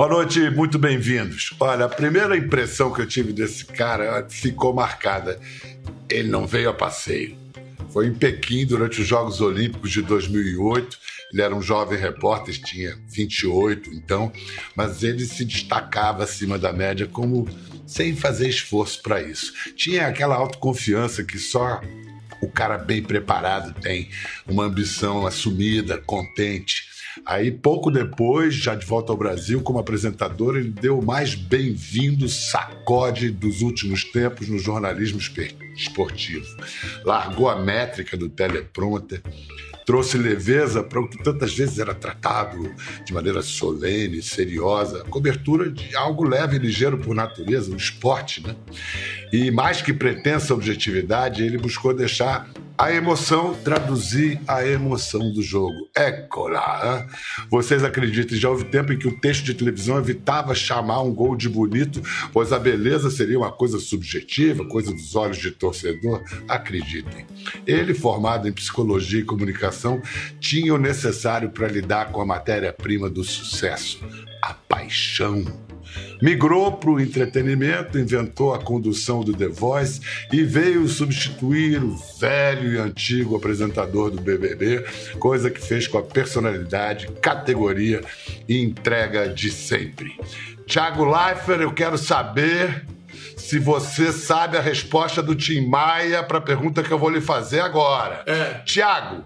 Boa noite, muito bem-vindos. Olha, a primeira impressão que eu tive desse cara ficou marcada. Ele não veio a passeio. Foi em Pequim durante os Jogos Olímpicos de 2008. Ele era um jovem repórter, tinha 28 então, mas ele se destacava acima da média como sem fazer esforço para isso. Tinha aquela autoconfiança que só o cara bem preparado tem, uma ambição assumida, contente. Aí, pouco depois, já de volta ao Brasil como apresentador, ele deu o mais bem-vindo sacode dos últimos tempos no jornalismo esportivo. Largou a métrica do teleprompter, trouxe leveza para o que tantas vezes era tratado de maneira solene, seriosa, cobertura de algo leve e ligeiro por natureza, o esporte, né? E mais que pretensa objetividade, ele buscou deixar a emoção, traduzir a emoção do jogo. Écola! Vocês acreditem, já houve tempo em que o texto de televisão evitava chamar um gol de bonito, pois a beleza seria uma coisa subjetiva, coisa dos olhos de torcedor? Acreditem. Ele, formado em psicologia e comunicação, tinha o necessário para lidar com a matéria-prima do sucesso, a paixão Migrou para o entretenimento, inventou a condução do The Voice e veio substituir o velho e antigo apresentador do BBB, coisa que fez com a personalidade, categoria e entrega de sempre. Thiago Leifert, eu quero saber se você sabe a resposta do Tim Maia para a pergunta que eu vou lhe fazer agora. É. Tiago,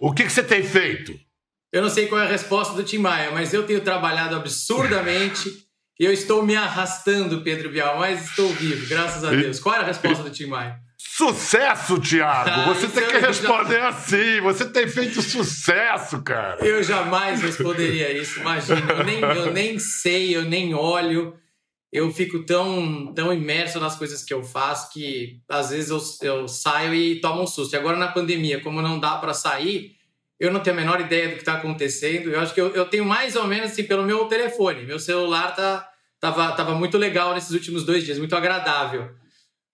o que, que você tem feito? Eu não sei qual é a resposta do Tim Maia, mas eu tenho trabalhado absurdamente eu estou me arrastando, Pedro Bial, mas estou vivo, graças a Deus. Qual era a resposta do Tim Maia? Sucesso, Thiago! Você tem que responder já... assim. Você tem feito sucesso, cara. Eu jamais responderia isso, imagina. Eu nem, eu nem sei, eu nem olho. Eu fico tão, tão imerso nas coisas que eu faço que às vezes eu, eu saio e tomo um susto. E agora na pandemia, como não dá para sair, eu não tenho a menor ideia do que está acontecendo. Eu acho que eu, eu, tenho mais ou menos assim pelo meu telefone. Meu celular tá, tava, tava muito legal nesses últimos dois dias, muito agradável.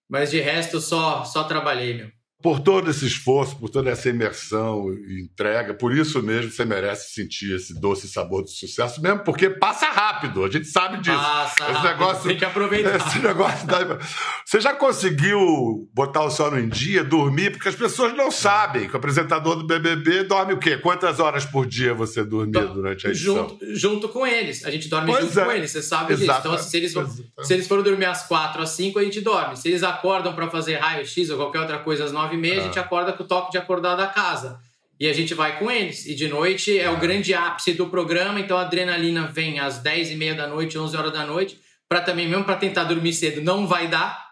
Mas de resto, só, só trabalhei, meu por todo esse esforço, por toda essa imersão e entrega, por isso mesmo você merece sentir esse doce sabor do sucesso, mesmo porque passa rápido, a gente sabe disso. Passa esse negócio, tem que aproveitar. Esse negócio da... Você já conseguiu botar o sono em dia, dormir? Porque as pessoas não sabem que o apresentador do BBB dorme o quê? Quantas horas por dia você dormia então, durante a edição? Junto, junto com eles. A gente dorme pois junto é. com eles, você sabe Exato. disso. Então, se, eles, se eles forem dormir às quatro, às cinco, a gente dorme. Se eles acordam para fazer raio-x ou qualquer outra coisa às nove nove e meia, a gente ah. acorda com o toque de acordar da casa. E a gente vai com eles. E de noite é o ah. grande ápice do programa, então a adrenalina vem às 10 e meia da noite, 11 horas da noite, para também, mesmo para tentar dormir cedo, não vai dar.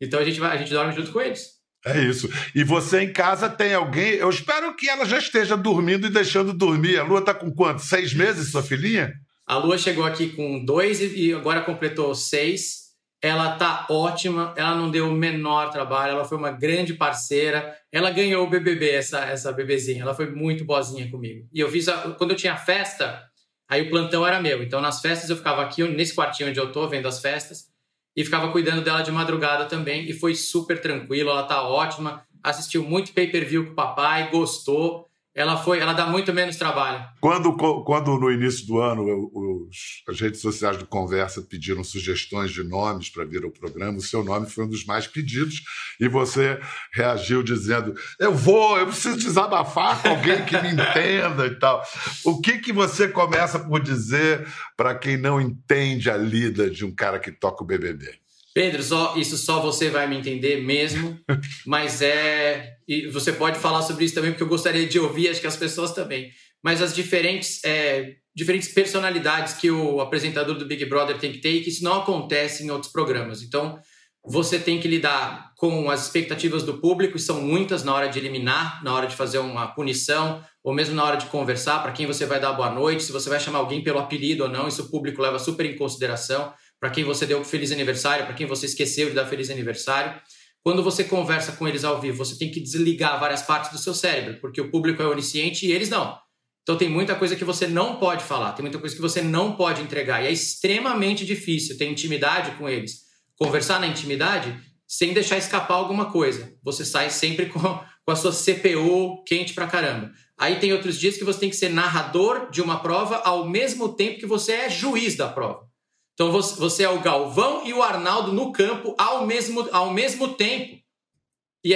Então a gente, vai, a gente dorme junto com eles. É isso. E você em casa tem alguém. Eu espero que ela já esteja dormindo e deixando dormir. A Lua está com quanto? Seis meses, sua filhinha? A Lua chegou aqui com dois e agora completou seis. Ela tá ótima, ela não deu o menor trabalho, ela foi uma grande parceira. Ela ganhou o BBB, essa, essa bebezinha. Ela foi muito boazinha comigo. E eu fiz, a, quando eu tinha festa, aí o plantão era meu. Então nas festas eu ficava aqui, nesse quartinho onde eu tô, vendo as festas, e ficava cuidando dela de madrugada também. E foi super tranquilo, ela tá ótima. Assistiu muito pay per view com o papai, gostou ela foi, ela dá muito menos trabalho. Quando, quando no início do ano os, as redes sociais do Conversa pediram sugestões de nomes para vir ao programa, o seu nome foi um dos mais pedidos e você reagiu dizendo: eu vou, eu preciso desabafar com alguém que me entenda e tal. O que que você começa por dizer para quem não entende a lida de um cara que toca o BBB? Pedro, só, isso só você vai me entender mesmo, mas é. E você pode falar sobre isso também, porque eu gostaria de ouvir, acho que as pessoas também. Mas as diferentes, é, diferentes personalidades que o apresentador do Big Brother tem que ter e que isso não acontece em outros programas. Então, você tem que lidar com as expectativas do público, e são muitas na hora de eliminar, na hora de fazer uma punição, ou mesmo na hora de conversar, para quem você vai dar boa noite, se você vai chamar alguém pelo apelido ou não, isso o público leva super em consideração para quem você deu feliz aniversário, para quem você esqueceu de dar feliz aniversário. Quando você conversa com eles ao vivo, você tem que desligar várias partes do seu cérebro, porque o público é onisciente e eles não. Então tem muita coisa que você não pode falar, tem muita coisa que você não pode entregar. E é extremamente difícil ter intimidade com eles. Conversar na intimidade sem deixar escapar alguma coisa. Você sai sempre com, com a sua CPU quente pra caramba. Aí tem outros dias que você tem que ser narrador de uma prova ao mesmo tempo que você é juiz da prova. Então você é o Galvão e o Arnaldo no campo ao mesmo, ao mesmo tempo.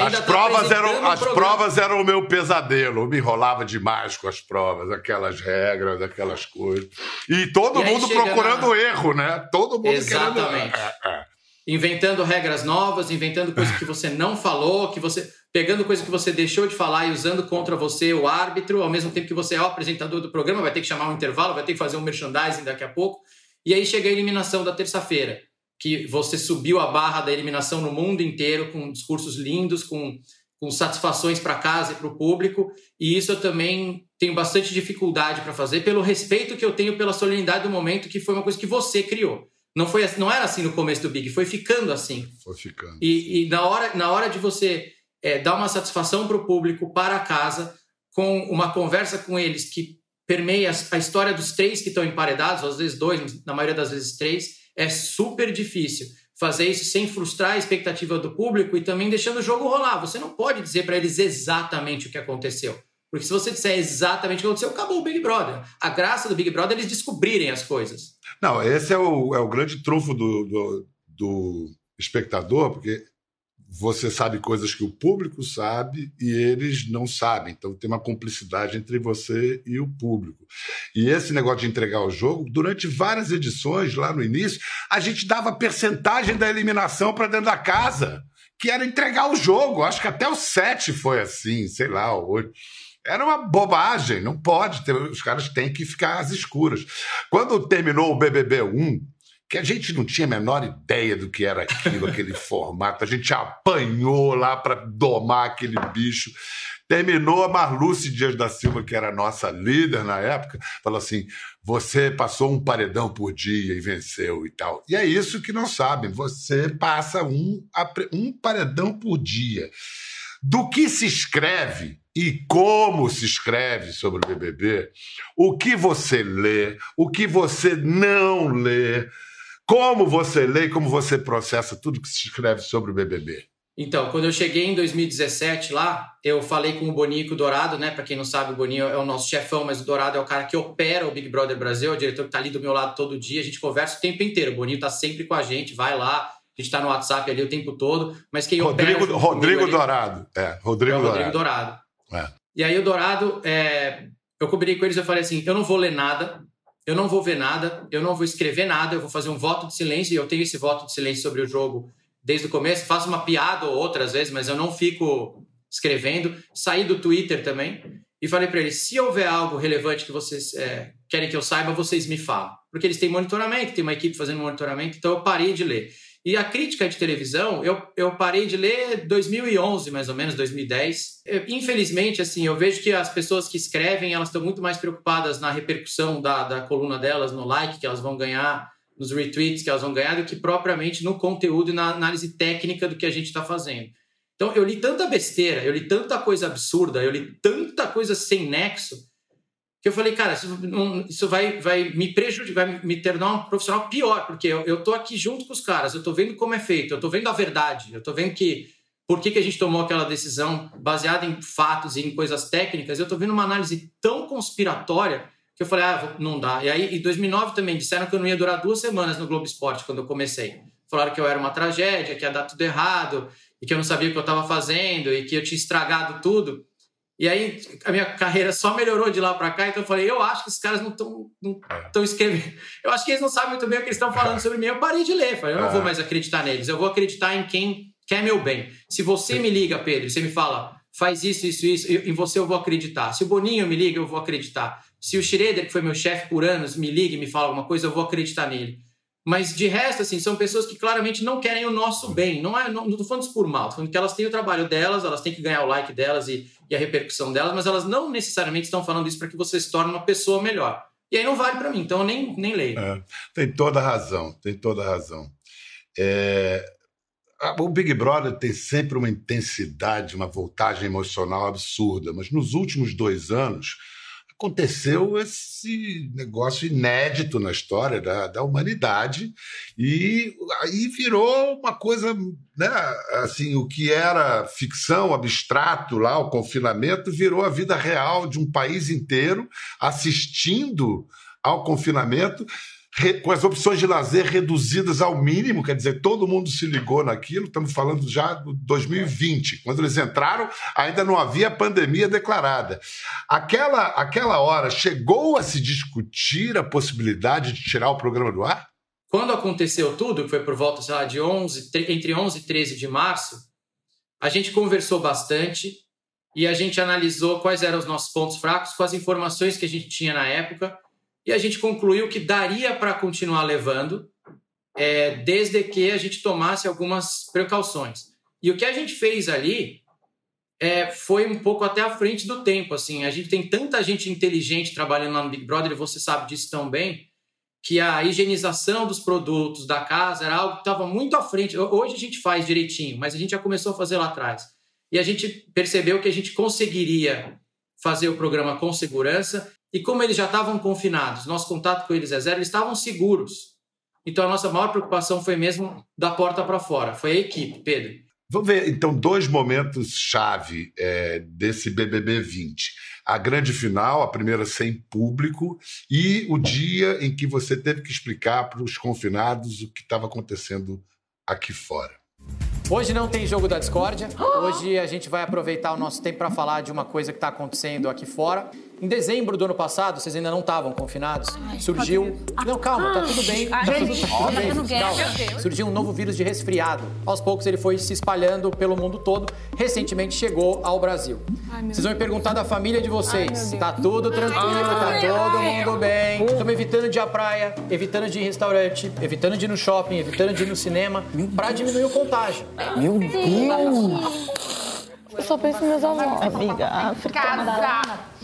as tá provas eram as provas eram o meu pesadelo. Eu me enrolava demais com as provas, aquelas regras, aquelas coisas. E todo e mundo procurando na... erro, né? Todo mundo Exatamente. querendo. É, é. Inventando regras novas, inventando coisas que você não falou, que você pegando coisa que você deixou de falar e usando contra você o árbitro, ao mesmo tempo que você é o apresentador do programa, vai ter que chamar um intervalo, vai ter que fazer um merchandising daqui a pouco. E aí chega a eliminação da terça-feira, que você subiu a barra da eliminação no mundo inteiro, com discursos lindos, com, com satisfações para casa e para o público. E isso eu também tenho bastante dificuldade para fazer, pelo respeito que eu tenho pela solenidade do momento, que foi uma coisa que você criou. Não, foi, não era assim no começo do Big, foi ficando assim. Foi ficando. E, e na, hora, na hora de você é, dar uma satisfação para o público, para casa, com uma conversa com eles que permeia a história dos três que estão emparedados, às vezes dois, na maioria das vezes três, é super difícil fazer isso sem frustrar a expectativa do público e também deixando o jogo rolar. Você não pode dizer para eles exatamente o que aconteceu. Porque se você disser exatamente o que aconteceu, acabou o Big Brother. A graça do Big Brother é eles descobrirem as coisas. Não, esse é o, é o grande trunfo do, do, do espectador, porque você sabe coisas que o público sabe e eles não sabem. Então tem uma cumplicidade entre você e o público. E esse negócio de entregar o jogo, durante várias edições, lá no início, a gente dava percentagem da eliminação para dentro da casa, que era entregar o jogo. Acho que até o 7 foi assim, sei lá, o 8. Era uma bobagem, não pode ter, os caras têm que ficar às escuras. Quando terminou o BBB 1, que a gente não tinha a menor ideia do que era aquilo, aquele formato. A gente apanhou lá para domar aquele bicho. Terminou a Marluce Dias da Silva, que era a nossa líder na época, falou assim: você passou um paredão por dia e venceu e tal. E é isso que não sabem: você passa um, um paredão por dia. Do que se escreve e como se escreve sobre o BBB, o que você lê, o que você não lê como você lê e como você processa tudo que se escreve sobre o BBB? Então, quando eu cheguei em 2017 lá, eu falei com o Boninho e com o Dourado, né? Para quem não sabe, o Boninho é o nosso chefão, mas o Dourado é o cara que opera o Big Brother Brasil, é o diretor que tá ali do meu lado todo dia. A gente conversa o tempo inteiro. O Boninho tá sempre com a gente, vai lá, a gente está no WhatsApp ali o tempo todo. Mas quem Rodrigo, opera. Rodrigo Dourado. É, Rodrigo, é Rodrigo Dourado. É. E aí o Dourado, é, eu combinei com eles, eu falei assim: eu não vou ler nada, eu não vou ver nada, eu não vou escrever nada, eu vou fazer um voto de silêncio, e eu tenho esse voto de silêncio sobre o jogo desde o começo, faço uma piada ou outra às vezes, mas eu não fico escrevendo. Saí do Twitter também e falei para eles: se houver algo relevante que vocês é, querem que eu saiba, vocês me falam. Porque eles têm monitoramento, tem uma equipe fazendo monitoramento, então eu parei de ler. E a crítica de televisão, eu, eu parei de ler 2011, mais ou menos, 2010. Eu, infelizmente, assim, eu vejo que as pessoas que escrevem, elas estão muito mais preocupadas na repercussão da, da coluna delas, no like que elas vão ganhar, nos retweets que elas vão ganhar, do que propriamente no conteúdo e na análise técnica do que a gente está fazendo. Então, eu li tanta besteira, eu li tanta coisa absurda, eu li tanta coisa sem nexo, que eu falei, cara, isso, vai, vai me prejudicar, vai me tornar um profissional pior, porque eu, eu tô aqui junto com os caras, eu tô vendo como é feito, eu tô vendo a verdade, eu tô vendo que por que, que a gente tomou aquela decisão baseada em fatos e em coisas técnicas, eu tô vendo uma análise tão conspiratória que eu falei, ah, não dá. E aí, em 2009 também, disseram que eu não ia durar duas semanas no Globo Esporte, quando eu comecei. Falaram que eu era uma tragédia, que ia dar tudo errado, e que eu não sabia o que eu estava fazendo, e que eu tinha estragado tudo. E aí a minha carreira só melhorou de lá para cá, então eu falei, eu acho que esses caras não estão não é. escrevendo. Eu acho que eles não sabem muito bem o que eles estão falando sobre mim. Eu parei de ler, falei, eu não vou é. mais acreditar neles, eu vou acreditar em quem quer meu bem. Se você me liga, Pedro, você me fala, faz isso, isso, isso, em você eu vou acreditar. Se o Boninho me liga, eu vou acreditar. Se o Schroeder, que foi meu chefe por anos, me liga e me fala alguma coisa, eu vou acreditar nele. Mas de resto, assim, são pessoas que claramente não querem o nosso bem. Não é, não, não tô falando isso por mal, tô falando que elas têm o trabalho delas, elas têm que ganhar o like delas e, e a repercussão delas, mas elas não necessariamente estão falando isso para que você se torne uma pessoa melhor. E aí não vale para mim, então eu nem, nem leio. É, tem toda razão, tem toda razão. É, o Big Brother tem sempre uma intensidade, uma voltagem emocional absurda, mas nos últimos dois anos aconteceu esse negócio inédito na história da, da humanidade e aí virou uma coisa, né? Assim, o que era ficção, abstrato lá, o confinamento, virou a vida real de um país inteiro assistindo ao confinamento com as opções de lazer reduzidas ao mínimo, quer dizer, todo mundo se ligou naquilo, estamos falando já de 2020. Quando eles entraram, ainda não havia pandemia declarada. Aquela, aquela hora chegou a se discutir a possibilidade de tirar o programa do ar? Quando aconteceu tudo, que foi por volta lá, de 11, entre 11 e 13 de março, a gente conversou bastante e a gente analisou quais eram os nossos pontos fracos as informações que a gente tinha na época e a gente concluiu que daria para continuar levando, é, desde que a gente tomasse algumas precauções. E o que a gente fez ali é, foi um pouco até à frente do tempo. Assim, a gente tem tanta gente inteligente trabalhando lá no Big Brother, e você sabe disso tão bem, que a higienização dos produtos da casa era algo que estava muito à frente. Hoje a gente faz direitinho, mas a gente já começou a fazer lá atrás. E a gente percebeu que a gente conseguiria fazer o programa com segurança e como eles já estavam confinados, nosso contato com eles é zero, eles estavam seguros. Então a nossa maior preocupação foi mesmo da porta para fora, foi a equipe, Pedro. Vamos ver então dois momentos chave é, desse BBB 20. A grande final, a primeira sem público, e o dia em que você teve que explicar para os confinados o que estava acontecendo aqui fora. Hoje não tem jogo da discórdia. Hoje a gente vai aproveitar o nosso tempo para falar de uma coisa que está acontecendo aqui fora. Em dezembro do ano passado, vocês ainda não estavam confinados, surgiu. Não, calma, tá tudo bem. Tá tudo, tá bem. Calma. Surgiu um novo vírus de resfriado. Aos poucos ele foi se espalhando pelo mundo todo. Recentemente chegou ao Brasil. Vocês vão me perguntar da família de vocês. Tá tudo tranquilo, tá todo mundo bem. Estamos evitando de ir à praia, evitando de ir em restaurante, evitando de ir no shopping, evitando de ir no cinema, para diminuir o contágio. Meu Deus! Eu só penso em meus avós. Amiga, África.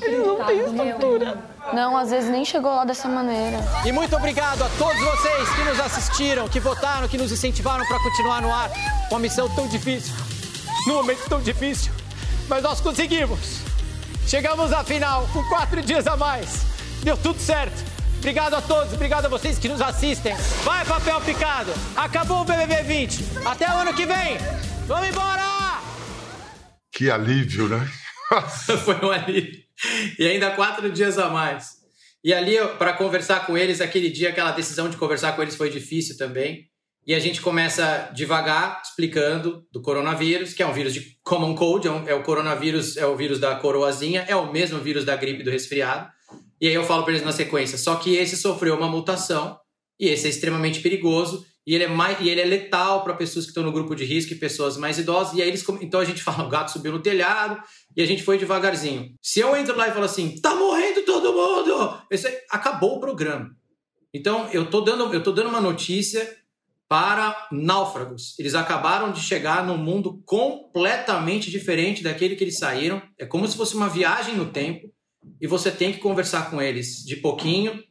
Eles não têm estrutura. Não, às vezes nem chegou lá dessa maneira. E muito obrigado a todos vocês que nos assistiram, que votaram, que nos incentivaram para continuar no ar. Uma missão tão difícil, num momento tão difícil. Mas nós conseguimos. Chegamos à final com quatro dias a mais. Deu tudo certo. Obrigado a todos, obrigado a vocês que nos assistem. Vai, papel picado. Acabou o BBB 20. Até o ano que vem. Vamos embora! Que alívio, né? Foi um alívio. E ainda quatro dias a mais. E ali, para conversar com eles, aquele dia, aquela decisão de conversar com eles foi difícil também. E a gente começa devagar, explicando do coronavírus, que é um vírus de common cold, é, um, é o coronavírus, é o vírus da coroazinha, é o mesmo vírus da gripe do resfriado. E aí eu falo para eles na sequência, só que esse sofreu uma mutação, e esse é extremamente perigoso, e ele é mais e ele é letal para pessoas que estão no grupo de risco e pessoas mais idosas. E aí eles então a gente fala, o gato subiu no telhado e a gente foi devagarzinho. Se eu entro lá e falo assim, tá morrendo todo mundo, esse, acabou o programa. Então eu tô dando eu tô dando uma notícia para náufragos. Eles acabaram de chegar num mundo completamente diferente daquele que eles saíram. É como se fosse uma viagem no tempo e você tem que conversar com eles de pouquinho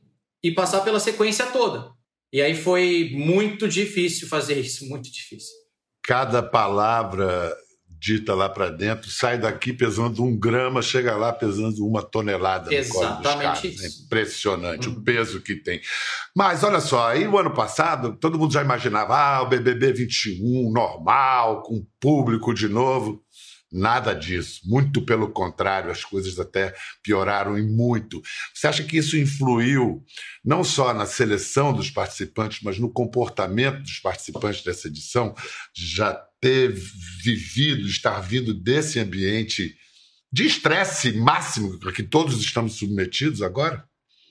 e passar pela sequência toda. E aí foi muito difícil fazer isso, muito difícil. Cada palavra dita lá para dentro sai daqui pesando um grama, chega lá pesando uma tonelada. Exatamente isso. É impressionante uhum. o peso que tem. Mas olha só, aí o ano passado todo mundo já imaginava ah, o BBB 21 normal, com público de novo. Nada disso. Muito pelo contrário, as coisas até pioraram e muito. Você acha que isso influiu não só na seleção dos participantes, mas no comportamento dos participantes dessa edição? Já ter vivido, estar vindo desse ambiente de estresse máximo a que todos estamos submetidos agora?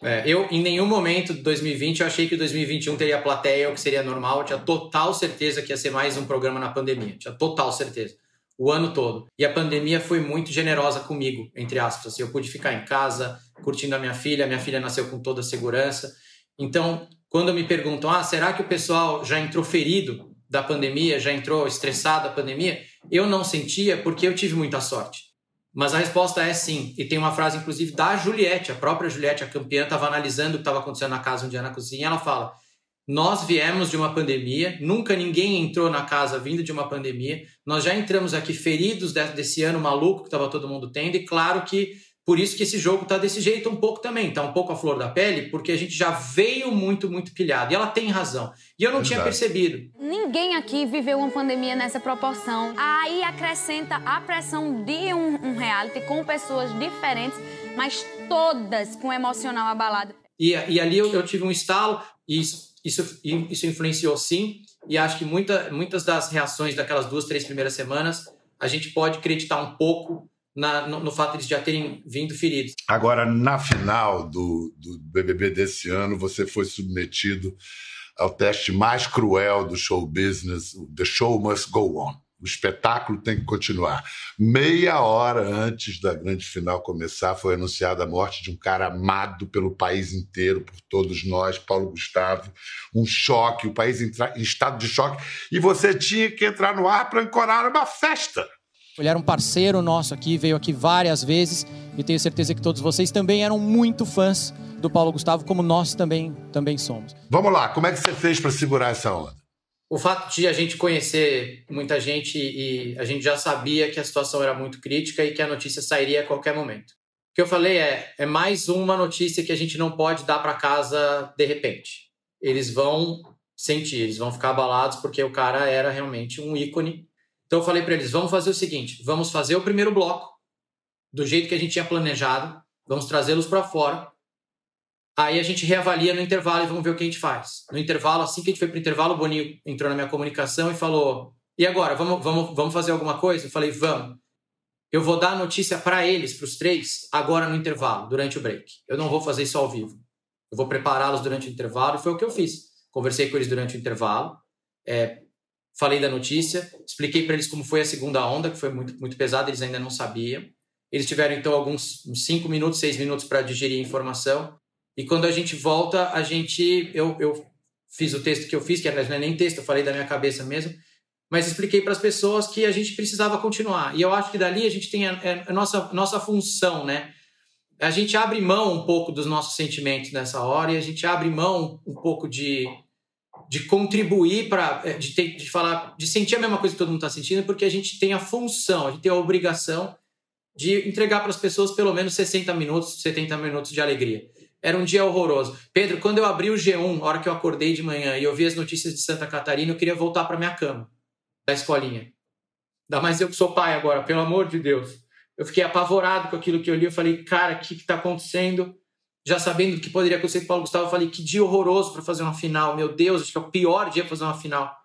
É, eu, em nenhum momento de 2020, eu achei que 2021 teria plateia, o que seria normal. Eu tinha total certeza que ia ser mais um programa na pandemia. Tinha total certeza o ano todo. E a pandemia foi muito generosa comigo, entre aspas. Eu pude ficar em casa, curtindo a minha filha, minha filha nasceu com toda a segurança. Então, quando me perguntam, ah, será que o pessoal já entrou ferido da pandemia, já entrou estressado da pandemia? Eu não sentia porque eu tive muita sorte. Mas a resposta é sim. E tem uma frase, inclusive, da Juliette, a própria Juliette, a campeã, estava analisando o que estava acontecendo na casa um dia na cozinha. Ela fala: nós viemos de uma pandemia, nunca ninguém entrou na casa vindo de uma pandemia. Nós já entramos aqui feridos desse ano maluco que estava todo mundo tendo, e claro que Por isso que esse jogo está desse jeito um pouco também, está um pouco à flor da pele, porque a gente já veio muito, muito pilhado. E ela tem razão. E eu não Verdade. tinha percebido. Ninguém aqui viveu uma pandemia nessa proporção. Aí acrescenta a pressão de um, um reality com pessoas diferentes, mas todas com emocional abalado. E, e ali eu, eu, tive um estalo, e isso, isso, influenciou sim. E acho que muita, muitas das reações daquelas duas, três primeiras semanas, a gente pode acreditar um pouco na, no, no, fato de já terem vindo feridos. Agora, na final do, do BBB desse ano, você foi submetido ao teste mais cruel do show business, The Show Must Go On. O espetáculo tem que continuar. Meia hora antes da grande final começar, foi anunciada a morte de um cara amado pelo país inteiro, por todos nós, Paulo Gustavo. Um choque, o país em estado de choque. E você tinha que entrar no ar para ancorar uma festa. Ele era um parceiro nosso aqui, veio aqui várias vezes e tenho certeza que todos vocês também eram muito fãs do Paulo Gustavo, como nós também, também somos. Vamos lá, como é que você fez para segurar essa onda? O fato de a gente conhecer muita gente e a gente já sabia que a situação era muito crítica e que a notícia sairia a qualquer momento. O que eu falei é, é mais uma notícia que a gente não pode dar para casa de repente. Eles vão sentir, eles vão ficar abalados porque o cara era realmente um ícone então eu falei para eles: vamos fazer o seguinte, vamos fazer o primeiro bloco do jeito que a gente tinha planejado, vamos trazê-los para fora. Aí a gente reavalia no intervalo e vamos ver o que a gente faz. No intervalo, assim que a gente foi para o intervalo, o Boninho entrou na minha comunicação e falou: e agora, vamos, vamos, vamos fazer alguma coisa? Eu falei: vamos. Eu vou dar a notícia para eles, para os três, agora no intervalo, durante o break. Eu não vou fazer isso ao vivo. Eu vou prepará-los durante o intervalo e foi o que eu fiz. Conversei com eles durante o intervalo, é, falei da notícia, expliquei para eles como foi a segunda onda, que foi muito, muito pesada, eles ainda não sabiam. Eles tiveram então alguns cinco minutos, seis minutos para digerir a informação. E quando a gente volta, a gente eu, eu fiz o texto que eu fiz, que aliás não é nem texto, eu falei da minha cabeça mesmo, mas expliquei para as pessoas que a gente precisava continuar. E eu acho que dali a gente tem a, é a nossa nossa função, né? A gente abre mão um pouco dos nossos sentimentos nessa hora e a gente abre mão um pouco de de contribuir para é, de, de falar, de sentir a mesma coisa que todo mundo está sentindo, porque a gente tem a função, a gente tem a obrigação de entregar para as pessoas pelo menos 60 minutos, 70 minutos de alegria. Era um dia horroroso. Pedro, quando eu abri o G1, a hora que eu acordei de manhã e eu vi as notícias de Santa Catarina, eu queria voltar para minha cama, da escolinha. Ainda mais eu que sou pai agora, pelo amor de Deus. Eu fiquei apavorado com aquilo que eu li. Eu falei, cara, o que está acontecendo? já sabendo que poderia acontecer com o Paulo Gustavo, eu falei que dia horroroso para fazer uma final. Meu Deus, acho que é o pior dia para fazer uma final.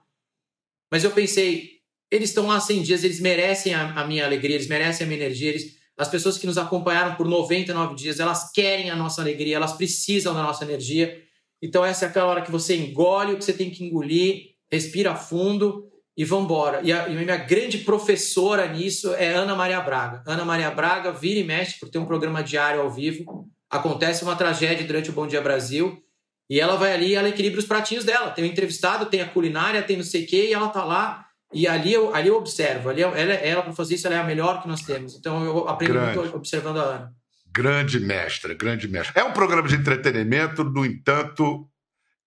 Mas eu pensei, eles estão lá 100 dias, eles merecem a, a, minha alegria, eles merecem a minha energia. Eles, as pessoas que nos acompanharam por 99 dias, elas querem a nossa alegria, elas precisam da nossa energia. Então essa é aquela hora que você engole o que você tem que engolir, respira fundo e vambora. E a, e a minha grande professora nisso é Ana Maria Braga. Ana Maria Braga vira e mexe por ter um programa diário ao vivo acontece uma tragédia durante o Bom Dia Brasil e ela vai ali ela equilibra os pratinhos dela. Tem o entrevistado, tem a culinária, tem não sei o quê, e ela tá lá. E ali eu, ali eu observo. Ali ela, ela para fazer isso, ela é a melhor que nós temos. Então eu aprendo grande. muito observando a Ana. Grande mestra, grande mestra. É um programa de entretenimento, no entanto,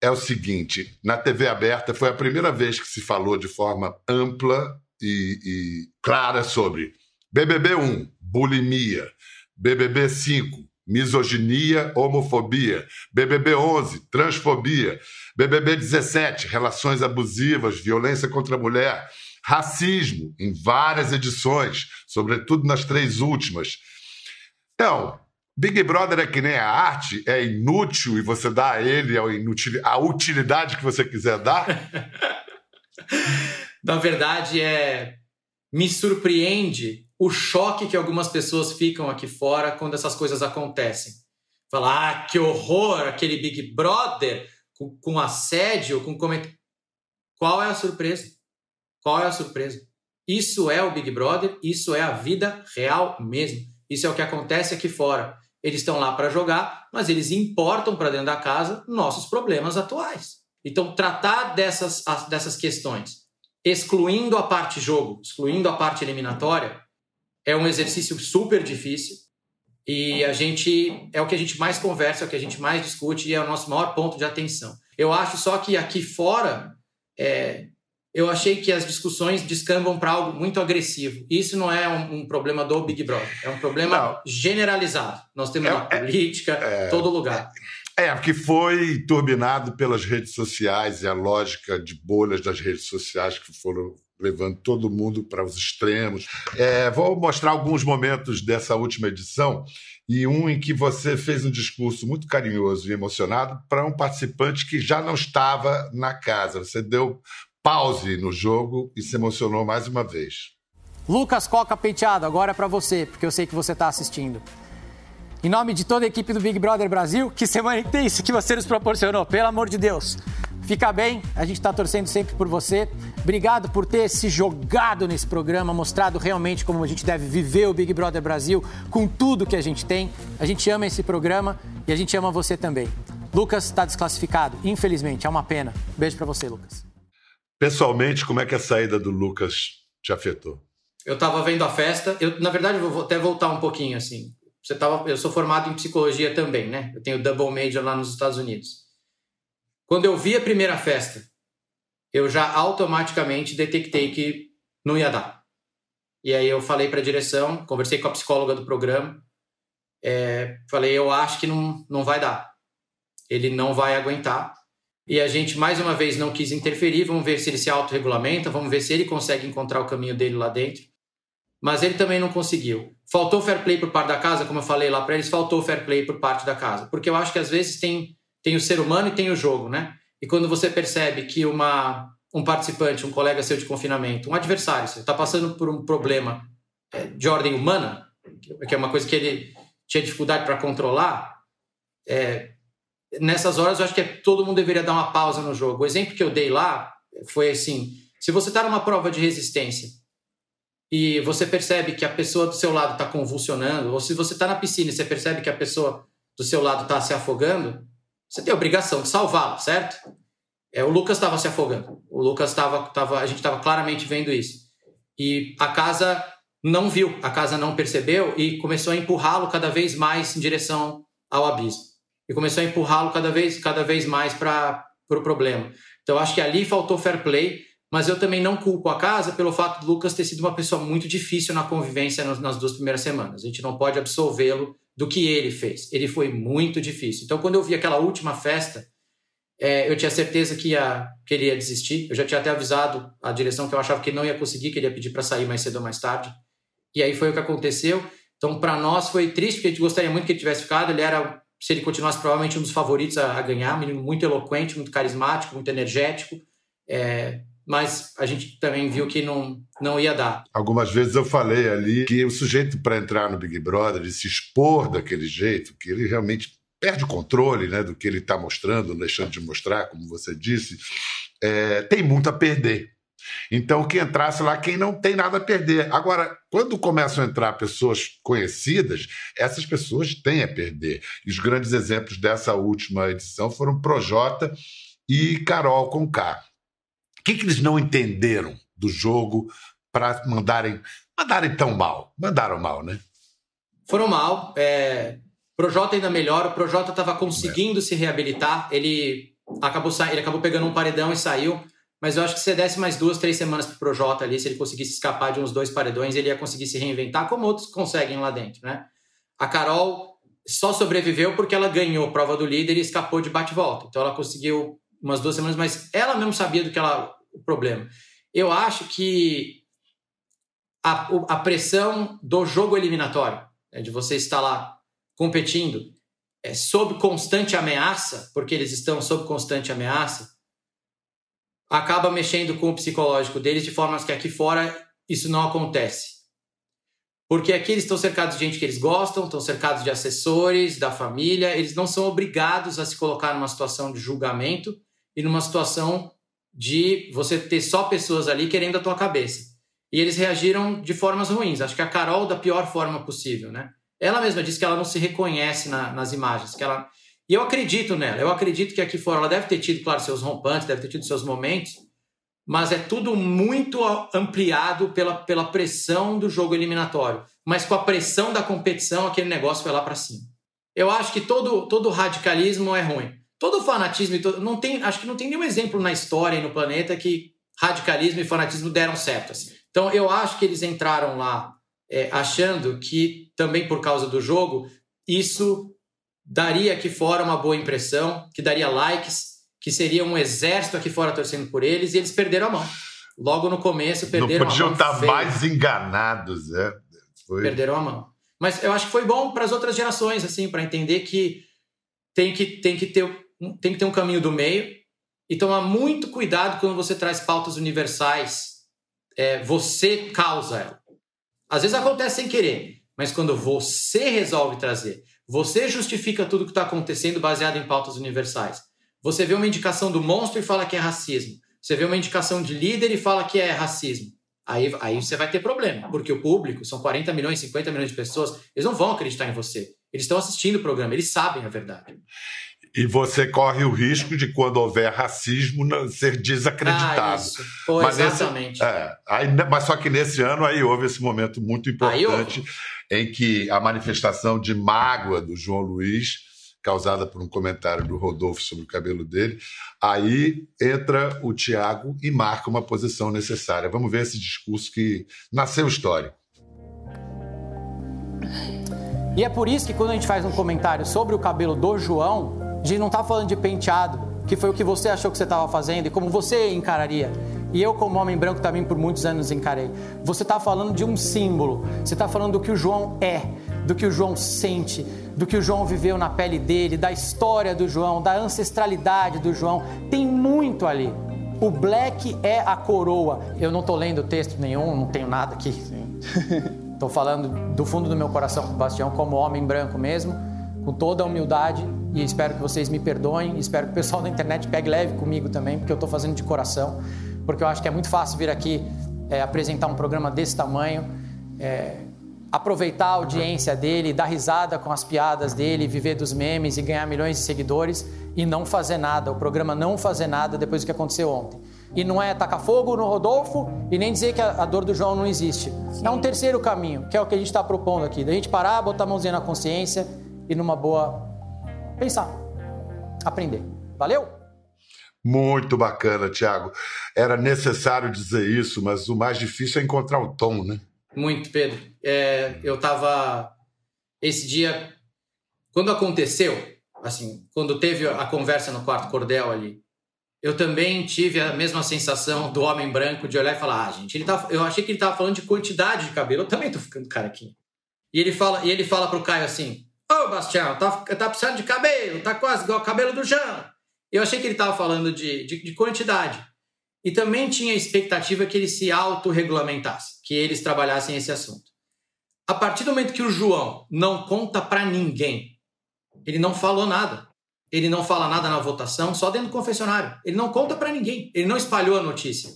é o seguinte: na TV aberta foi a primeira vez que se falou de forma ampla e, e clara sobre BBB 1, bulimia, BBB 5, misoginia, homofobia. BBB 11, transfobia. BBB 17, relações abusivas, violência contra a mulher. Racismo, em várias edições, sobretudo nas três últimas. Então, Big Brother é que nem a arte, é inútil e você dá a ele a utilidade que você quiser dar? Na verdade, é me surpreende o choque que algumas pessoas ficam aqui fora quando essas coisas acontecem. Falar, ah, que horror, aquele Big Brother com, com assédio, com comentário. Qual é a surpresa? Qual é a surpresa? Isso é o Big Brother, isso é a vida real mesmo. Isso é o que acontece aqui fora. Eles estão lá para jogar, mas eles importam para dentro da casa nossos problemas atuais. Então, tratar dessas, dessas questões, excluindo a parte jogo, excluindo a parte eliminatória, é um exercício super difícil e a gente é o que a gente mais conversa, é o que a gente mais discute e é o nosso maior ponto de atenção. Eu acho só que aqui fora é, eu achei que as discussões descambam para algo muito agressivo. Isso não é um, um, problema do Big Brother, é um problema não. generalizado. Nós temos é, na é, política, é, todo lugar. É, é, porque foi turbinado pelas redes sociais e a lógica de bolhas das redes sociais que foram levando todo mundo para os extremos. É, vou mostrar alguns momentos dessa última edição e um em que você fez um discurso muito carinhoso e emocionado para um participante que já não estava na casa. Você deu pause no jogo e se emocionou mais uma vez. Lucas Coca Penteado, agora é para você, porque eu sei que você está assistindo. Em nome de toda a equipe do Big Brother Brasil, que semana intensa que você nos proporcionou, pelo amor de Deus. Fica bem, a gente está torcendo sempre por você. Obrigado por ter se jogado nesse programa, mostrado realmente como a gente deve viver o Big Brother Brasil com tudo que a gente tem. A gente ama esse programa e a gente ama você também. Lucas está desclassificado, infelizmente, é uma pena. Beijo para você, Lucas. Pessoalmente, como é que a saída do Lucas te afetou? Eu estava vendo a festa, eu, na verdade, eu vou até voltar um pouquinho assim. Você tava, eu sou formado em psicologia também, né? Eu tenho double major lá nos Estados Unidos. Quando eu vi a primeira festa, eu já automaticamente detectei que não ia dar. E aí eu falei para a direção, conversei com a psicóloga do programa, é, falei, eu acho que não, não vai dar. Ele não vai aguentar. E a gente, mais uma vez, não quis interferir. Vamos ver se ele se autorregulamenta, vamos ver se ele consegue encontrar o caminho dele lá dentro. Mas ele também não conseguiu. Faltou fair play por parte da casa, como eu falei lá para eles, faltou fair play por parte da casa. Porque eu acho que às vezes tem tem o ser humano e tem o jogo, né? E quando você percebe que uma, um participante, um colega seu de confinamento, um adversário, você está passando por um problema é, de ordem humana, que é uma coisa que ele tinha dificuldade para controlar, é, nessas horas eu acho que todo mundo deveria dar uma pausa no jogo. O exemplo que eu dei lá foi assim: se você está numa prova de resistência e você percebe que a pessoa do seu lado está convulsionando, ou se você está na piscina e você percebe que a pessoa do seu lado está se afogando, você tem a obrigação de salvá-lo, certo? É, o Lucas estava se afogando. O Lucas estava, tava, a gente estava claramente vendo isso. E a casa não viu, a casa não percebeu e começou a empurrá-lo cada vez mais em direção ao abismo. E começou a empurrá-lo cada vez, cada vez mais para o pro problema. Então acho que ali faltou fair play, mas eu também não culpo a casa pelo fato do Lucas ter sido uma pessoa muito difícil na convivência nas, nas duas primeiras semanas. A gente não pode absolvê-lo do que ele fez. Ele foi muito difícil. Então, quando eu vi aquela última festa, é, eu tinha certeza que, ia, que ele ia desistir. Eu já tinha até avisado a direção que eu achava que não ia conseguir, que ele ia pedir para sair mais cedo ou mais tarde. E aí foi o que aconteceu. Então, para nós foi triste, porque a gente gostaria muito que ele tivesse ficado. Ele era, se ele continuasse, provavelmente um dos favoritos a, a ganhar. Um menino muito eloquente, muito carismático, muito energético. É, mas a gente também viu que não, não ia dar. Algumas vezes eu falei ali que o sujeito para entrar no Big Brother e se expor daquele jeito, que ele realmente perde o controle né, do que ele está mostrando, deixando de mostrar, como você disse, é, tem muito a perder. Então, que entrasse lá quem não tem nada a perder. Agora, quando começam a entrar pessoas conhecidas, essas pessoas têm a perder. E os grandes exemplos dessa última edição foram Projota e Carol com K. O que, que eles não entenderam do jogo para mandarem, mandarem tão mal? Mandaram mal, né? Foram mal. É... Projota ainda melhor. O Projota estava conseguindo é. se reabilitar. Ele acabou, sa... ele acabou pegando um paredão e saiu. Mas eu acho que se desse mais duas, três semanas para o Projota ali, se ele conseguisse escapar de uns dois paredões, ele ia conseguir se reinventar, como outros conseguem lá dentro, né? A Carol só sobreviveu porque ela ganhou prova do líder e escapou de bate-volta. Então ela conseguiu umas duas semanas, mas ela mesmo sabia do que ela o problema. Eu acho que a, a pressão do jogo eliminatório, né, de você estar lá competindo, é, sob constante ameaça, porque eles estão sob constante ameaça, acaba mexendo com o psicológico deles de formas que aqui fora isso não acontece. Porque aqui eles estão cercados de gente que eles gostam, estão cercados de assessores, da família, eles não são obrigados a se colocar numa situação de julgamento e numa situação de você ter só pessoas ali querendo a tua cabeça. E eles reagiram de formas ruins. Acho que a Carol da pior forma possível, né? Ela mesma disse que ela não se reconhece na, nas imagens, que ela e eu acredito nela. Eu acredito que aqui fora ela deve ter tido, claro, seus rompantes, deve ter tido seus momentos, mas é tudo muito ampliado pela, pela pressão do jogo eliminatório. Mas com a pressão da competição, aquele negócio foi lá para cima. Eu acho que todo, todo radicalismo é ruim todo fanatismo, todo, não tem, acho que não tem nenhum exemplo na história e no planeta que radicalismo e fanatismo deram certo. Assim. Então, eu acho que eles entraram lá é, achando que, também por causa do jogo, isso daria aqui fora uma boa impressão, que daria likes, que seria um exército aqui fora torcendo por eles, e eles perderam a mão. Logo no começo, perderam a mão. Não podiam estar mais enganados, né? Foi... Perderam a mão. Mas eu acho que foi bom para as outras gerações, assim, para entender que tem que, tem, que ter, tem que ter um caminho do meio e tomar muito cuidado quando você traz pautas universais. É, você causa ela. Às vezes acontece sem querer, mas quando você resolve trazer, você justifica tudo que está acontecendo baseado em pautas universais. Você vê uma indicação do monstro e fala que é racismo. Você vê uma indicação de líder e fala que é racismo. Aí, aí você vai ter problema, porque o público, são 40 milhões, 50 milhões de pessoas, eles não vão acreditar em você. Eles estão assistindo o programa, eles sabem a verdade. E você corre o risco de, quando houver racismo, ser desacreditado. Ah, isso. Foi, mas exatamente. Esse, é, aí, mas só que nesse ano aí houve esse momento muito importante em que a manifestação de mágoa do João Luiz causada por um comentário do Rodolfo sobre o cabelo dele. Aí entra o Tiago e marca uma posição necessária. Vamos ver esse discurso que nasceu histórico. E é por isso que quando a gente faz um comentário sobre o cabelo do João, a gente não está falando de penteado, que foi o que você achou que você estava fazendo e como você encararia. E eu, como homem branco, também por muitos anos encarei. Você está falando de um símbolo, você está falando do que o João é, do que o João sente, do que o João viveu na pele dele, da história do João, da ancestralidade do João. Tem muito ali. O black é a coroa. Eu não estou lendo texto nenhum, não tenho nada aqui. Estou falando do fundo do meu coração, Bastião, como homem branco mesmo, com toda a humildade e espero que vocês me perdoem. Espero que o pessoal da internet pegue leve comigo também, porque eu estou fazendo de coração, porque eu acho que é muito fácil vir aqui é, apresentar um programa desse tamanho. É, aproveitar a audiência dele, dar risada com as piadas dele, viver dos memes e ganhar milhões de seguidores e não fazer nada, o programa não fazer nada depois do que aconteceu ontem. E não é tacar fogo no Rodolfo e nem dizer que a, dor do João não existe. Sim. É um terceiro caminho, que é o que a gente está propondo aqui, da gente parar, botar a mãozinha na consciência e numa boa pensar, aprender. Valeu? Muito bacana, Tiago. Era necessário dizer isso, mas o mais difícil é encontrar o tom, né? Muito, Pedro. É, eu estava esse dia quando aconteceu, assim, quando teve a conversa no quarto cordel ali, eu também tive a mesma sensação do homem branco de olhar e falar: "Ah, gente, ele tá, eu achei que ele estava falando de quantidade de cabelo. Eu também tô ficando carequinho". E ele fala, e ele fala pro Caio assim: "Ô, oh, Bastião, tá, tá precisando de cabelo, tá quase igual o cabelo do Jean". Eu achei que ele estava falando de, de, de quantidade. E também tinha a expectativa que ele se autorregulamentasse, que eles trabalhassem esse assunto. A partir do momento que o João não conta para ninguém, ele não falou nada. Ele não fala nada na votação, só dentro do confessionário. Ele não conta para ninguém. Ele não espalhou a notícia.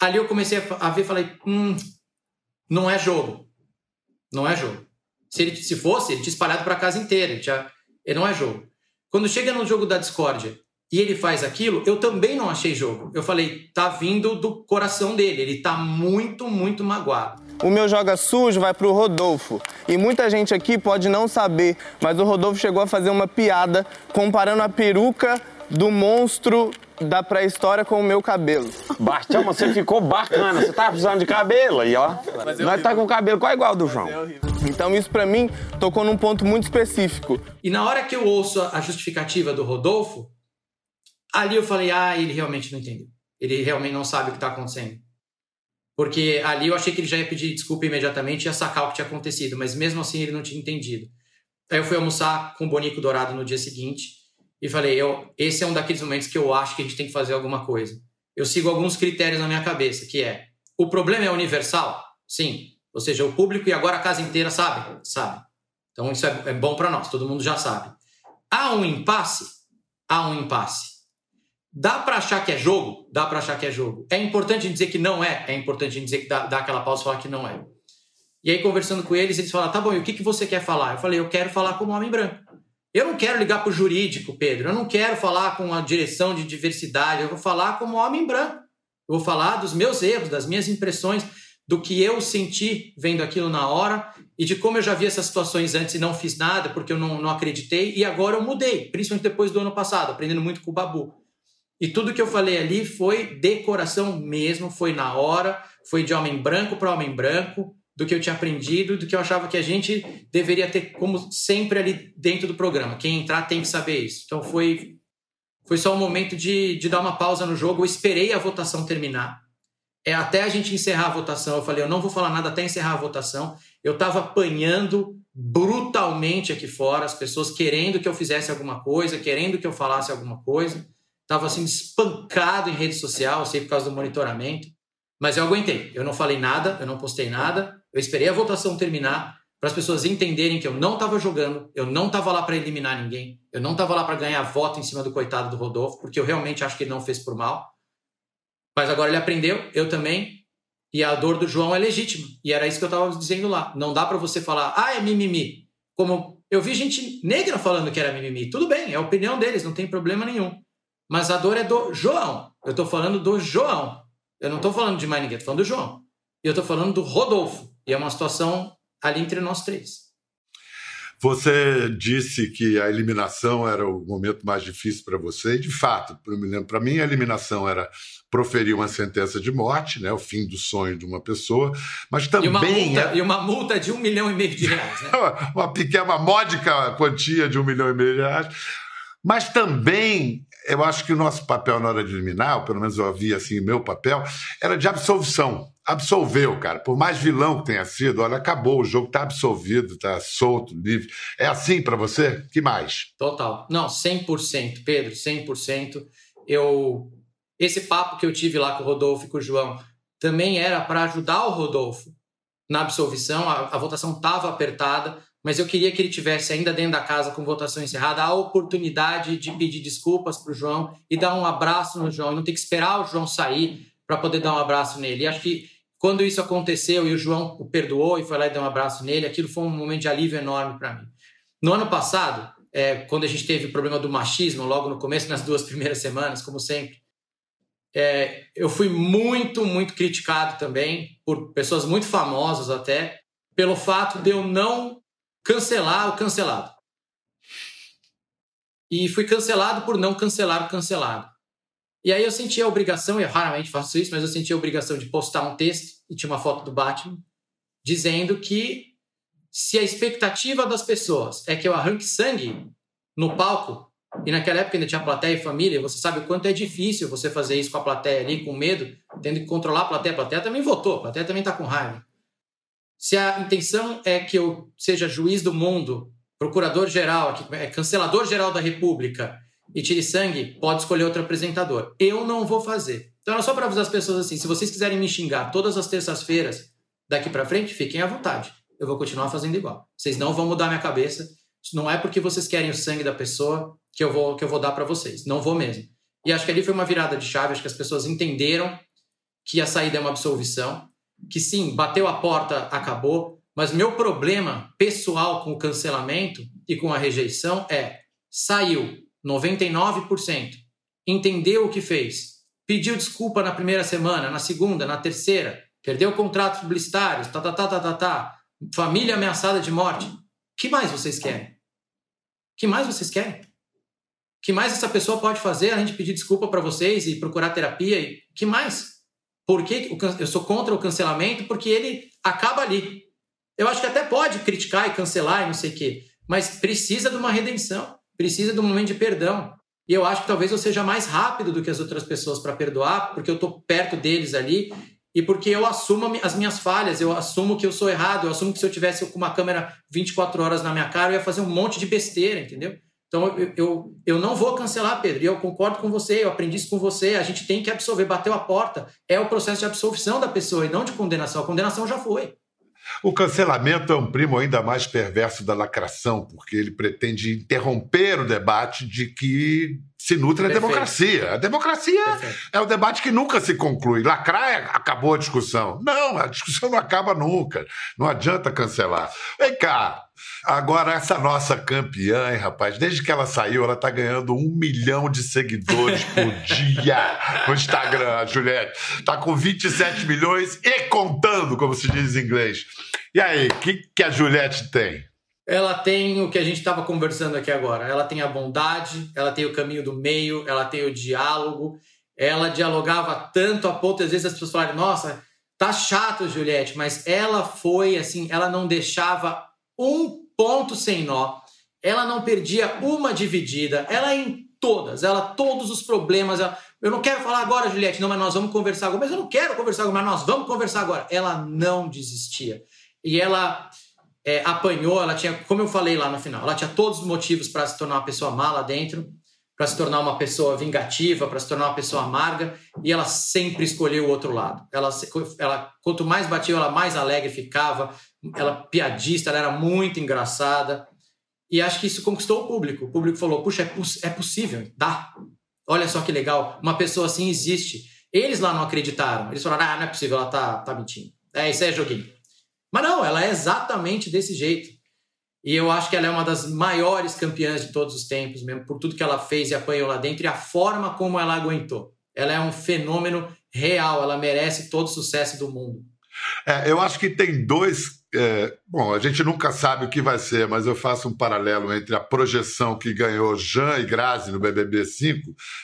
Ali eu comecei a ver, falei, hum, não é jogo. Não é jogo. Se ele se fosse, ele tinha espalhado para a casa inteira. Ele, tinha, ele não é jogo. Quando chega no jogo da discórdia e ele faz aquilo, eu também não achei jogo. Eu falei, tá vindo do coração dele, ele tá muito, muito magoado. O meu joga sujo vai pro Rodolfo. E muita gente aqui pode não saber, mas o Rodolfo chegou a fazer uma piada comparando a peruca do monstro da pré-história com o meu cabelo. Bastião, você ficou bacana. Você tá precisando de cabelo aí, ó. É Nós tá com o cabelo qual é igual do João. É então isso para mim tocou num ponto muito específico. E na hora que eu ouço a justificativa do Rodolfo, Ali eu falei, ah, ele realmente não entendeu. Ele realmente não sabe o que está acontecendo. Porque ali eu achei que ele já ia pedir desculpa imediatamente e ia sacar o que tinha acontecido, mas mesmo assim ele não tinha entendido. Aí eu fui almoçar com o Bonico Dourado no dia seguinte e falei, eu, esse é um daqueles momentos que eu acho que a gente tem que fazer alguma coisa. Eu sigo alguns critérios na minha cabeça, que é, o problema é universal? Sim. Ou seja, o público e agora a casa inteira sabe? Sabe. Então isso é, é bom para nós, todo mundo já sabe. Há um impasse? Há um impasse. Dá para achar que é jogo? Dá para achar que é jogo. É importante dizer que não é? É importante dizer que dá, dá aquela pausa e falar que não é. E aí, conversando com eles, eles falaram: tá bom, e o que, que você quer falar? Eu falei: eu quero falar como homem branco. Eu não quero ligar para o jurídico, Pedro. Eu não quero falar com a direção de diversidade. Eu vou falar como homem branco. Eu vou falar dos meus erros, das minhas impressões, do que eu senti vendo aquilo na hora e de como eu já vi essas situações antes e não fiz nada porque eu não, não acreditei e agora eu mudei, principalmente depois do ano passado, aprendendo muito com o Babu. E tudo que eu falei ali foi decoração mesmo, foi na hora, foi de homem branco para homem branco, do que eu tinha aprendido, do que eu achava que a gente deveria ter como sempre ali dentro do programa. Quem entrar tem que saber isso. Então foi foi só um momento de, de dar uma pausa no jogo. Eu esperei a votação terminar. É até a gente encerrar a votação. Eu falei, eu não vou falar nada até encerrar a votação. Eu estava apanhando brutalmente aqui fora, as pessoas querendo que eu fizesse alguma coisa, querendo que eu falasse alguma coisa. Estava assim espancado em rede social, sei por causa do monitoramento. Mas eu aguentei. Eu não falei nada, eu não postei nada. Eu esperei a votação terminar para as pessoas entenderem que eu não estava jogando, eu não estava lá para eliminar ninguém, eu não estava lá para ganhar voto em cima do coitado do Rodolfo, porque eu realmente acho que ele não fez por mal. Mas agora ele aprendeu, eu também, e a dor do João é legítima. E era isso que eu estava dizendo lá. Não dá para você falar, ah, é mimimi. Como eu vi gente negra falando que era mimimi. Tudo bem, é a opinião deles, não tem problema nenhum. Mas a dor é do João. Eu estou falando do João. Eu não estou falando de mais ninguém, estou falando do João. E eu estou falando do Rodolfo. E é uma situação ali entre nós três. Você disse que a eliminação era o momento mais difícil para você, e de fato, para mim, a eliminação era proferir uma sentença de morte, né, o fim do sonho de uma pessoa, mas também. E uma multa, é... e uma multa de um milhão e meio de reais. Né? uma pequena, uma módica quantia de um milhão e meio de reais. Mas também, eu acho que o nosso papel na hora de eliminar, ou pelo menos eu havia assim, meu papel, era de absolvição. Absolveu, cara. Por mais vilão que tenha sido, olha, acabou, o jogo está absolvido, está solto, livre. É assim para você? que mais? Total. Não, 100%, Pedro, 100%. Eu esse papo que eu tive lá com o Rodolfo e com o João também era para ajudar o Rodolfo na absolvição. A, a votação estava apertada, mas eu queria que ele tivesse ainda dentro da casa com votação encerrada a oportunidade de pedir desculpas para o João e dar um abraço no João, e não ter que esperar o João sair para poder dar um abraço nele. E acho que quando isso aconteceu e o João o perdoou e foi lá e deu um abraço nele, aquilo foi um momento de alívio enorme para mim. No ano passado, é, quando a gente teve o problema do machismo, logo no começo, nas duas primeiras semanas, como sempre, é, eu fui muito, muito criticado também por pessoas muito famosas até, pelo fato de eu não cancelar o cancelado. E fui cancelado por não cancelar o cancelado. E aí eu senti a obrigação, eu raramente faço isso, mas eu senti a obrigação de postar um texto, e tinha uma foto do Batman, dizendo que se a expectativa das pessoas é que eu arranque sangue no palco, e naquela época ainda tinha plateia e família, você sabe o quanto é difícil você fazer isso com a plateia ali, com medo, tendo que controlar a plateia. A plateia também votou, a plateia também está com raiva. Se a intenção é que eu seja juiz do mundo, procurador-geral, é cancelador-geral da República e tire sangue, pode escolher outro apresentador. Eu não vou fazer. Então era só para avisar as pessoas assim: se vocês quiserem me xingar todas as terças-feiras daqui para frente, fiquem à vontade. Eu vou continuar fazendo igual. Vocês não vão mudar minha cabeça. Não é porque vocês querem o sangue da pessoa que eu vou que eu vou dar para vocês. Não vou mesmo. E acho que ali foi uma virada de chave. Acho que as pessoas entenderam que a saída é uma absolvição que sim, bateu a porta, acabou, mas meu problema pessoal com o cancelamento e com a rejeição é saiu 99%, entendeu o que fez, pediu desculpa na primeira semana, na segunda, na terceira, perdeu contratos publicitários, tá, tá, tá, tá, tá, tá, família ameaçada de morte. que mais vocês querem? que mais vocês querem? que mais essa pessoa pode fazer além de pedir desculpa para vocês e procurar terapia? E que mais? Por que eu sou contra o cancelamento? Porque ele acaba ali. Eu acho que até pode criticar e cancelar e não sei o quê, mas precisa de uma redenção, precisa de um momento de perdão. E eu acho que talvez eu seja mais rápido do que as outras pessoas para perdoar, porque eu estou perto deles ali e porque eu assumo as minhas falhas, eu assumo que eu sou errado, eu assumo que se eu tivesse com uma câmera 24 horas na minha cara, eu ia fazer um monte de besteira, entendeu? Então, eu, eu, eu não vou cancelar, Pedro, e eu concordo com você, eu aprendi isso com você, a gente tem que absolver, bateu a porta, é o processo de absolvição da pessoa e não de condenação, a condenação já foi. O cancelamento é um primo ainda mais perverso da lacração, porque ele pretende interromper o debate de que se nutre a democracia. A democracia Perfeito. é o debate que nunca se conclui. Lacrar é, acabou a discussão. Não, a discussão não acaba nunca. Não adianta cancelar. Vem cá, Agora, essa nossa campeã, hein, rapaz, desde que ela saiu, ela tá ganhando um milhão de seguidores por dia no Instagram, a Juliette. Tá com 27 milhões e contando, como se diz em inglês. E aí, o que, que a Juliette tem? ela tem o que a gente estava conversando aqui agora. Ela tem a bondade, ela tem o caminho do meio, ela tem o diálogo. Ela dialogava tanto a ponto, às vezes, as pessoas falarem: Nossa, tá chato, Juliette, mas ela foi assim, ela não deixava um ponto sem nó. Ela não perdia uma dividida. Ela em todas, ela todos os problemas. Ela, eu não quero falar agora, Juliette, não, mas nós vamos conversar agora. Mas eu não quero conversar agora, mas nós vamos conversar agora. Ela não desistia. E ela é, apanhou, ela tinha, como eu falei lá no final, ela tinha todos os motivos para se tornar uma pessoa mala dentro, para se tornar uma pessoa vingativa, para se tornar uma pessoa amarga, e ela sempre escolheu o outro lado. Ela, ela quanto mais batia, ela mais alegre ficava, ela piadista, ela era muito engraçada. E acho que isso conquistou o público. O público falou: puxa, é, poss é possível, dá. Olha só que legal, uma pessoa assim existe. Eles lá não acreditaram. Eles falaram: ah, não é possível, ela tá, tá mentindo. É, isso é joguinho. Mas não, ela é exatamente desse jeito. E eu acho que ela é uma das maiores campeãs de todos os tempos, mesmo por tudo que ela fez e apanhou lá dentro e a forma como ela aguentou. Ela é um fenômeno real, ela merece todo o sucesso do mundo. É, eu acho que tem dois é, bom, a gente nunca sabe o que vai ser, mas eu faço um paralelo entre a projeção que ganhou Jean e Grazi no BBB 5,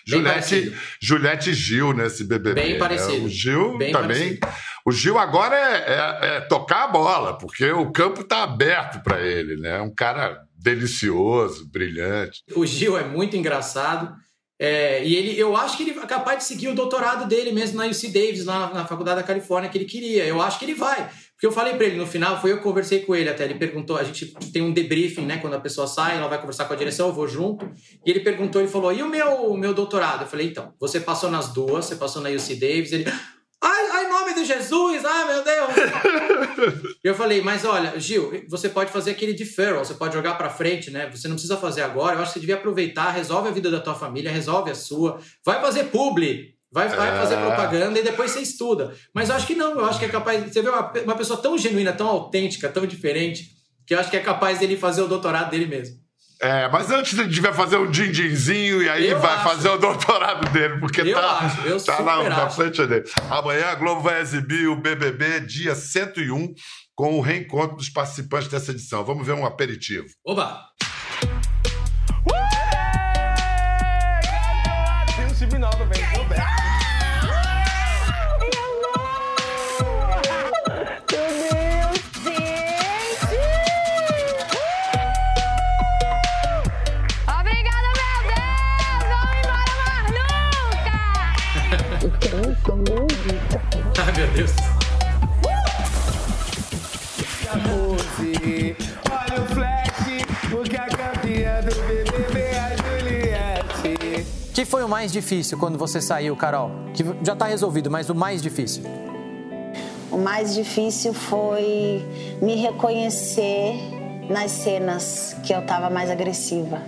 Juliette, Juliette Gil nesse BBB. Bem né? parecido. O Gil Bem também. Parecido. O Gil agora é, é, é, tocar a bola, porque o campo está aberto para ele, né? É um cara delicioso, brilhante. O Gil é muito engraçado. É, e ele, eu acho que ele é capaz de seguir o doutorado dele mesmo na UC Davis, lá na, Faculdade da Califórnia, que ele queria. Eu acho que ele vai. Porque eu falei para ele no final, foi eu que conversei com ele até. Ele perguntou, a gente tem um debriefing, né? Quando a pessoa sai, ela vai conversar com a direção, eu vou junto. E ele perguntou, ele falou: e o meu, o meu doutorado? Eu falei: então, você passou nas duas, você passou na UC Davis. Ele, ai, ai, nome de Jesus, ai meu Deus. eu falei: mas olha, Gil, você pode fazer aquele deferral, você pode jogar para frente, né? Você não precisa fazer agora. Eu acho que você devia aproveitar, resolve a vida da tua família, resolve a sua, vai fazer publi. Vai, vai é. fazer propaganda e depois você estuda. Mas eu acho que não, eu acho que é capaz. Você vê uma, uma pessoa tão genuína, tão autêntica, tão diferente, que eu acho que é capaz dele fazer o doutorado dele mesmo. É, mas antes ele devia fazer um din-dinzinho e aí eu vai acho. fazer o doutorado dele, porque eu tá, acho, eu tá na, na frente dele. Amanhã a Globo vai exibir o BBB dia 101 com o reencontro dos participantes dessa edição. Vamos ver um aperitivo. Oba! Mais difícil quando você saiu, Carol? Que já está resolvido, mas o mais difícil? O mais difícil foi me reconhecer nas cenas que eu estava mais agressiva.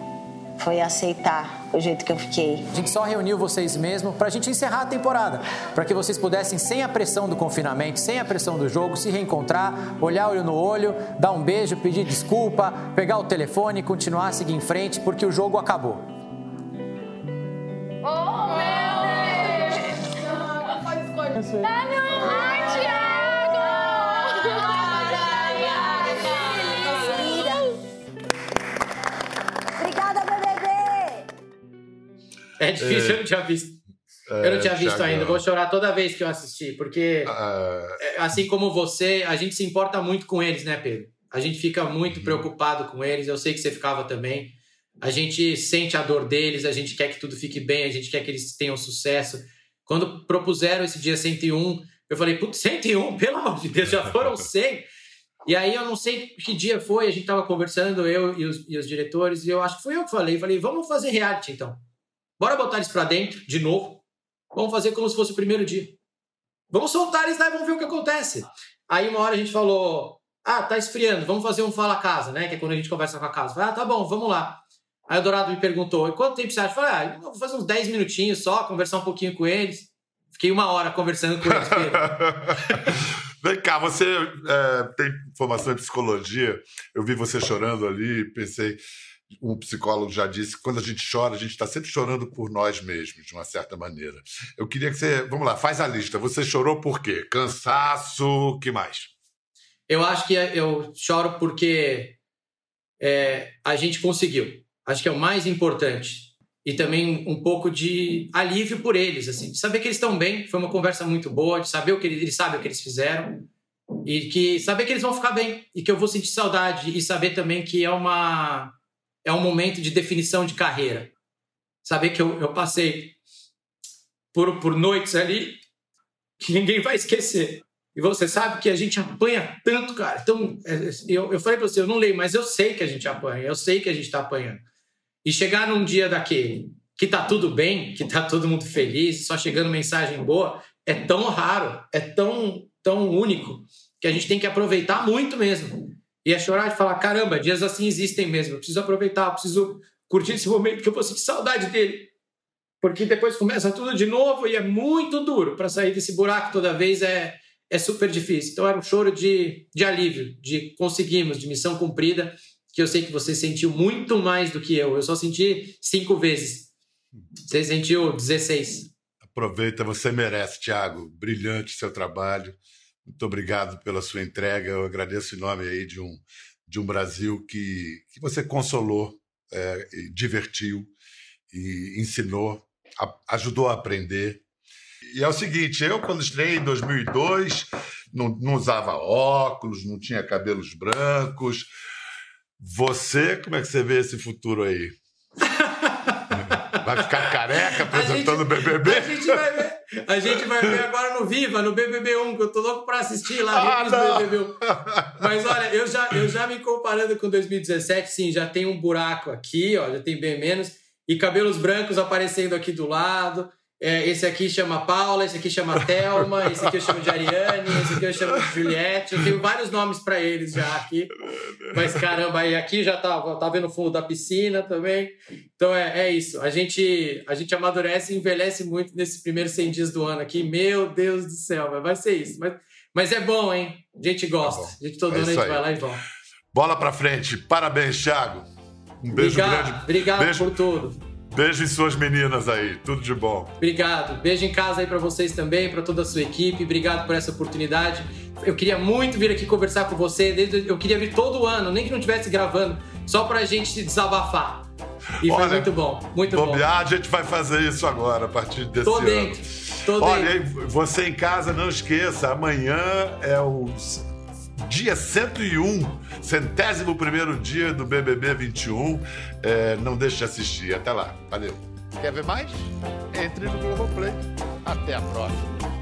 Foi aceitar o jeito que eu fiquei. A gente só reuniu vocês mesmo para a gente encerrar a temporada, para que vocês pudessem, sem a pressão do confinamento, sem a pressão do jogo, se reencontrar, olhar olho no olho, dar um beijo, pedir desculpa, pegar o telefone e continuar a seguir em frente, porque o jogo acabou. Ah, não! Ai, Thiago! É difícil, é, eu não tinha visto. É, eu não tinha visto ainda, vou chorar toda vez que eu assistir, porque ah. é, assim como você, a gente se importa muito com eles, né, Pedro? A gente fica muito uhum. preocupado com eles, eu sei que você ficava também. A gente sente a dor deles, a gente quer que tudo fique bem, a gente quer que eles tenham sucesso. Quando propuseram esse dia 101, eu falei, putz, 101, pelo amor de Deus, já foram 100. E aí eu não sei que dia foi, a gente tava conversando, eu e os, e os diretores, e eu acho que foi eu que falei, falei, vamos fazer reality então. Bora botar eles para dentro de novo. Vamos fazer como se fosse o primeiro dia. Vamos soltar eles lá e vamos ver o que acontece. Aí uma hora a gente falou: Ah, tá esfriando, vamos fazer um fala casa, né? Que é quando a gente conversa com a casa. Ah, tá bom, vamos lá. Aí o Dourado me perguntou: quanto tempo você acha? Eu falei, ah, vou fazer uns 10 minutinhos só, conversar um pouquinho com eles. Fiquei uma hora conversando com eles. Vem cá, você é, tem formação em psicologia. Eu vi você chorando ali, pensei, um psicólogo já disse que quando a gente chora, a gente está sempre chorando por nós mesmos, de uma certa maneira. Eu queria que você. Vamos lá, faz a lista. Você chorou por quê? Cansaço, que mais? Eu acho que eu choro porque é, a gente conseguiu. Acho que é o mais importante. E também um pouco de alívio por eles, assim, saber que eles estão bem. Foi uma conversa muito boa, de saber o que eles, eles sabem o que eles fizeram e que saber que eles vão ficar bem e que eu vou sentir saudade e saber também que é uma é um momento de definição de carreira. Saber que eu, eu passei por, por noites ali que ninguém vai esquecer. E você sabe que a gente apanha tanto, cara. Então, é, eu, eu falei para você, eu não leio, mas eu sei que a gente apanha, eu sei que a gente está apanhando. E chegar num dia daquele que tá tudo bem, que tá todo mundo feliz, só chegando mensagem boa, é tão raro, é tão, tão único, que a gente tem que aproveitar muito mesmo. E é chorar de falar: caramba, dias assim existem mesmo, eu preciso aproveitar, eu preciso curtir esse momento, que eu vou sentir saudade dele. Porque depois começa tudo de novo e é muito duro para sair desse buraco toda vez, é, é super difícil. Então era um choro de, de alívio, de conseguimos, de missão cumprida, que eu sei que você sentiu muito mais do que eu. Eu só senti cinco vezes. Você sentiu 16. Aproveita, você merece, Thiago. Brilhante seu trabalho. Muito obrigado pela sua entrega. Eu agradeço em nome aí de um, de um Brasil que, que você consolou, é, divertiu e ensinou, a, ajudou a aprender. E é o seguinte, eu quando estreiei em 2002, não, não usava óculos, não tinha cabelos brancos. Você, como é que você vê esse futuro aí? Vai ficar careca apresentando o BBB? A gente vai ver. A gente vai ver agora no Viva, no BBB1, que eu tô louco pra assistir lá, ah, do BBB1. Mas olha, eu já, eu já me comparando com 2017, sim, já tem um buraco aqui, ó, já tem bem menos, e cabelos brancos aparecendo aqui do lado. É, esse aqui chama Paula, esse aqui chama Thelma, esse aqui eu chamo de Ariane, esse aqui eu chamo de Juliette. Eu tenho vários nomes para eles já aqui. Mas caramba, aí aqui já tá, tá vendo o fundo da piscina também. Então é, é isso. A gente, a gente amadurece e envelhece muito nesses primeiros 100 dias do ano aqui. Meu Deus do céu, vai ser isso. Mas, mas é bom, hein? A gente gosta. Tá a gente todo é ano a gente vai lá e volta. Bola para frente. Parabéns, Thiago. Um beijo obrigado, grande. Obrigado beijo. por tudo. Beijo em suas meninas aí, tudo de bom. Obrigado. Beijo em casa aí para vocês também, para toda a sua equipe. Obrigado por essa oportunidade. Eu queria muito vir aqui conversar com você. Eu queria vir todo ano, nem que não estivesse gravando, só pra gente desabafar. E Olha, foi muito bom, muito bom. a gente vai fazer isso agora, a partir desse Tô ano. Dentro. Tô Olha, dentro. você em casa, não esqueça, amanhã é o dia 101, centésimo primeiro dia do BBB 21. É, não deixe de assistir. Até lá. Valeu. Quer ver mais? Entre no Globoplay. Até a próxima.